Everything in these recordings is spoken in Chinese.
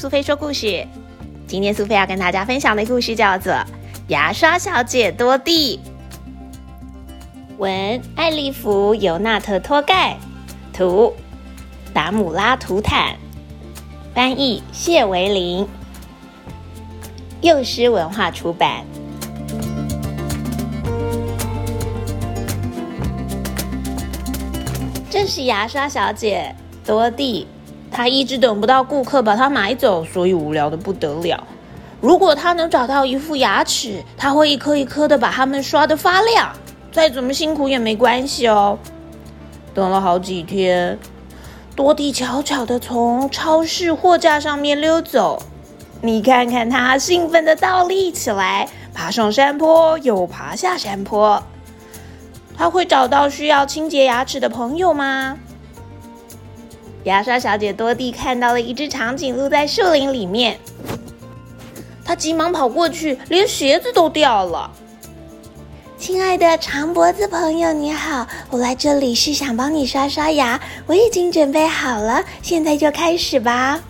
苏菲说故事。今天苏菲要跟大家分享的故事叫做《牙刷小姐多蒂》。文：艾利弗·尤纳特·托盖，图：达姆拉·图坦，翻译：谢维林，幼师文化出版。这是牙刷小姐多蒂。他一直等不到顾客把它买走，所以无聊的不得了。如果他能找到一副牙齿，他会一颗一颗的把它们刷得发亮。再怎么辛苦也没关系哦。等了好几天，多蒂悄悄的从超市货架上面溜走。你看看他，兴奋的倒立起来，爬上山坡，又爬下山坡。他会找到需要清洁牙齿的朋友吗？牙刷小姐多蒂看到了一只长颈鹿在树林里面，她急忙跑过去，连鞋子都掉了。亲爱的长脖子朋友，你好，我来这里是想帮你刷刷牙，我已经准备好了，现在就开始吧。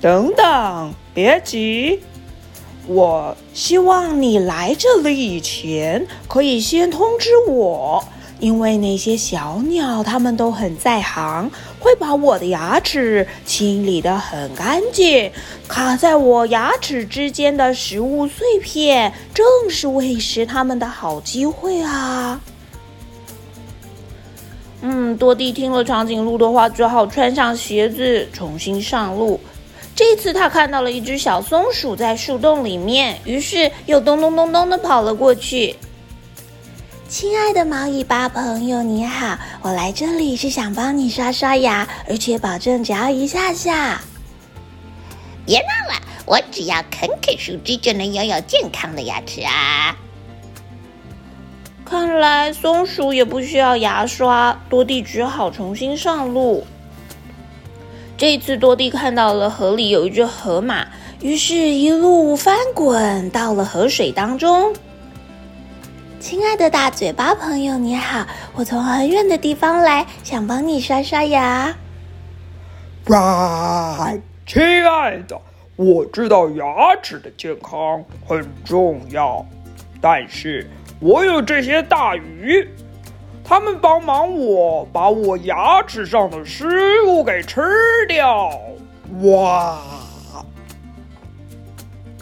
等等，别急，我希望你来这里以前可以先通知我。因为那些小鸟，它们都很在行，会把我的牙齿清理得很干净。卡在我牙齿之间的食物碎片，正是喂食它们的好机会啊！嗯，多蒂听了长颈鹿的话，只好穿上鞋子重新上路。这次他看到了一只小松鼠在树洞里面，于是又咚咚咚咚的跑了过去。亲爱的毛尾巴朋友，你好！我来这里是想帮你刷刷牙，而且保证只要一下下。别闹了，我只要啃啃树枝就能拥有健康的牙齿啊！看来松鼠也不需要牙刷，多蒂只好重新上路。这次多蒂看到了河里有一只河马，于是一路翻滚到了河水当中。亲爱的大嘴巴朋友，你好！我从很远的地方来，想帮你刷刷牙。哇，亲爱的，我知道牙齿的健康很重要，但是我有这些大鱼，他们帮忙我把我牙齿上的食物给吃掉。哇！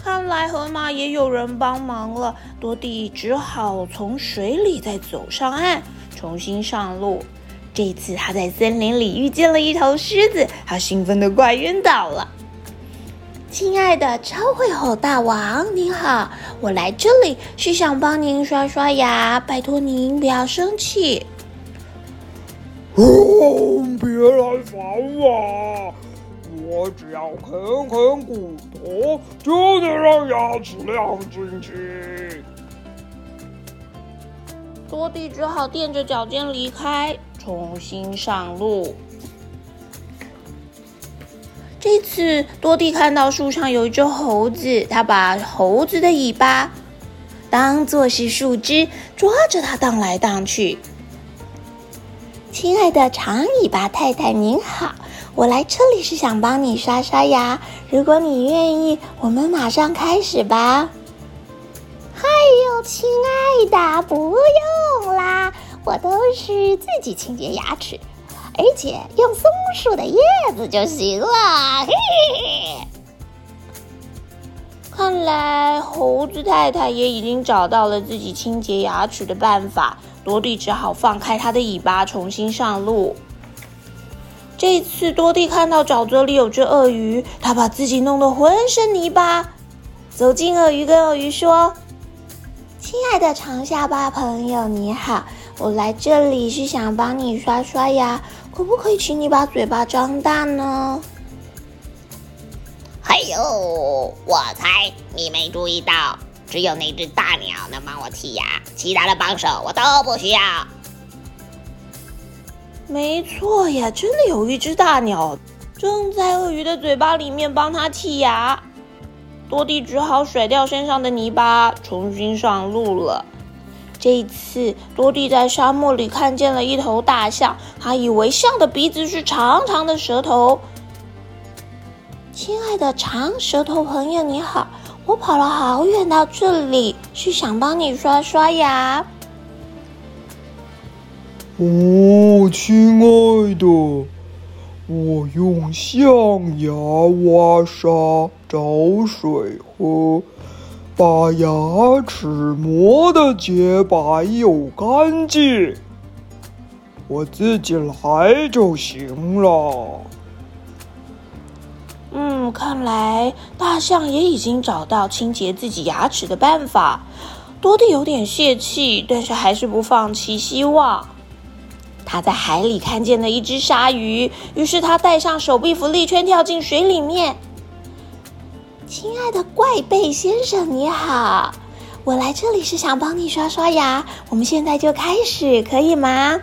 看来河马也有人帮忙了，多蒂只好从水里再走上岸，重新上路。这次他在森林里遇见了一头狮子，他兴奋的快晕倒了。亲爱的超会吼大王，您好，我来这里是想帮您刷刷牙，拜托您不要生气。哦，别来烦我。我只要啃啃骨头，就能让牙齿亮晶晶。多蒂只好垫着脚尖离开，重新上路。这次多蒂看到树上有一只猴子，他把猴子的尾巴当做是树枝，抓着它荡来荡去。亲爱的长尾巴太太，您好。我来这里是想帮你刷刷牙，如果你愿意，我们马上开始吧。哎呦，亲爱的，不用啦，我都是自己清洁牙齿，而且用松树的叶子就行了。嘿嘿嘿。看来猴子太太也已经找到了自己清洁牙齿的办法，多蒂只好放开它的尾巴，重新上路。这次多蒂看到沼泽里有只鳄鱼，他把自己弄得浑身泥巴，走进鳄鱼，跟鳄鱼说：“亲爱的长下巴朋友，你好，我来这里是想帮你刷刷牙，可不可以请你把嘴巴张大呢？”哎呦，我猜你没注意到，只有那只大鸟能帮我剔牙，其他的帮手我都不需要。没错呀，真的有一只大鸟正在鳄鱼的嘴巴里面帮它剔牙。多蒂只好甩掉身上的泥巴，重新上路了。这一次多蒂在沙漠里看见了一头大象，他以为象的鼻子是长长的舌头，亲爱的长舌头朋友，你好，我跑了好远到这里，是想帮你刷刷牙。我，亲爱的，我用象牙挖沙找水喝，把牙齿磨得洁白又干净，我自己来就行了。嗯，看来大象也已经找到清洁自己牙齿的办法。多蒂有点泄气，但是还是不放弃希望。他在海里看见了一只鲨鱼，于是他带上手臂浮力圈跳进水里面。亲爱的怪贝先生，你好，我来这里是想帮你刷刷牙，我们现在就开始，可以吗？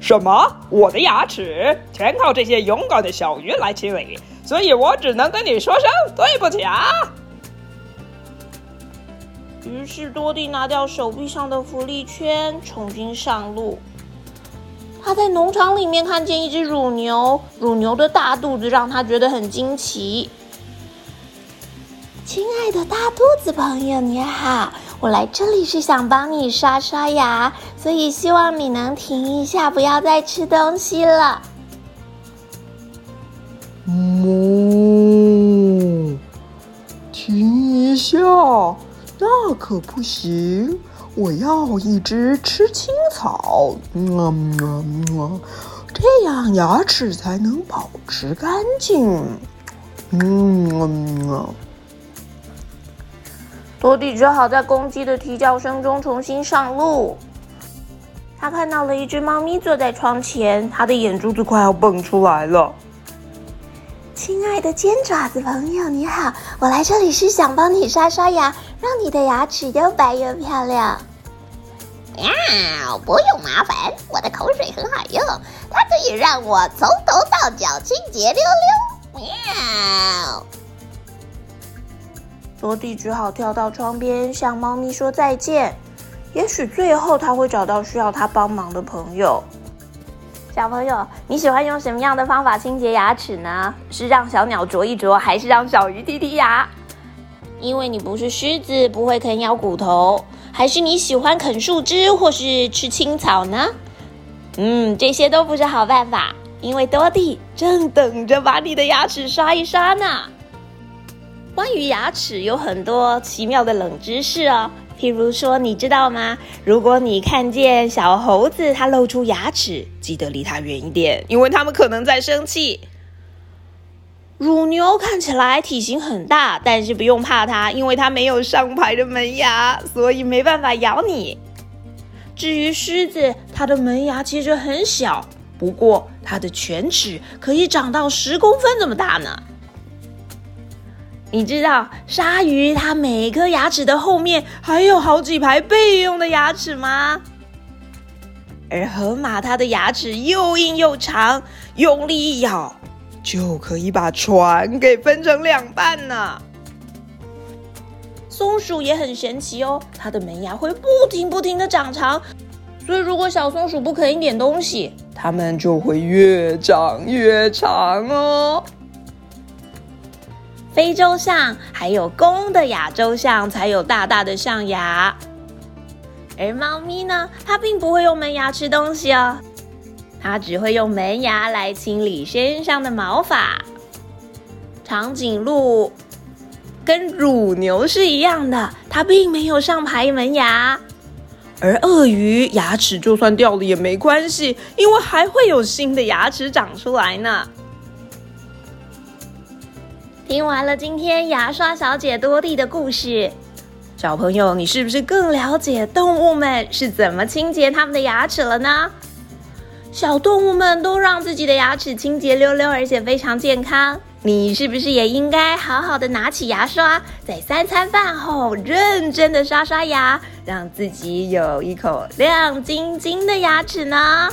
什么？我的牙齿全靠这些勇敢的小鱼来清理，所以我只能跟你说声对不起啊！于是多蒂拿掉手臂上的浮力圈，重新上路。他在农场里面看见一只乳牛，乳牛的大肚子让他觉得很惊奇。亲爱的大肚子朋友，你好，我来这里是想帮你刷刷牙，所以希望你能停一下，不要再吃东西了。哦，停一下。那可不行！我要一直吃青草，嗯嗯嗯，这样牙齿才能保持干净。嗯嗯。多蒂只好在公鸡的啼叫声中重新上路。他看到了一只猫咪坐在窗前，它的眼珠子快要蹦出来了。亲爱的尖爪子朋友，你好，我来这里是想帮你刷刷牙，让你的牙齿又白又漂亮。呀，不用麻烦，我的口水很好用，它可以让我从头到脚清洁溜溜。喵！多蒂只好跳到窗边向猫咪说再见。也许最后他会找到需要他帮忙的朋友。小朋友，你喜欢用什么样的方法清洁牙齿呢？是让小鸟啄一啄，还是让小鱼剔剔牙？因为你不是狮子，不会啃咬骨头，还是你喜欢啃树枝或是吃青草呢？嗯，这些都不是好办法，因为多蒂正等着把你的牙齿刷一刷呢。关于牙齿有很多奇妙的冷知识哦。譬如说，你知道吗？如果你看见小猴子它露出牙齿，记得离它远一点，因为它们可能在生气。乳牛看起来体型很大，但是不用怕它，因为它没有上排的门牙，所以没办法咬你。至于狮子，它的门牙其实很小，不过它的犬齿可以长到十公分这么大呢。你知道鲨鱼它每颗牙齿的后面还有好几排备用的牙齿吗？而河马它的牙齿又硬又长，用力一咬就可以把船给分成两半呢。松鼠也很神奇哦，它的门牙会不停不停的长长，所以如果小松鼠不啃一点东西，它们就会越长越长哦。非洲象还有公的亚洲象才有大大的象牙，而猫咪呢，它并不会用门牙吃东西哦，它只会用门牙来清理身上的毛发。长颈鹿跟乳牛是一样的，它并没有上排门牙，而鳄鱼牙齿就算掉了也没关系，因为还会有新的牙齿长出来呢。听完了今天牙刷小姐多蒂的故事，小朋友，你是不是更了解动物们是怎么清洁他们的牙齿了呢？小动物们都让自己的牙齿清洁溜溜，而且非常健康。你是不是也应该好好的拿起牙刷，在三餐饭后认真的刷刷牙，让自己有一口亮晶晶的牙齿呢？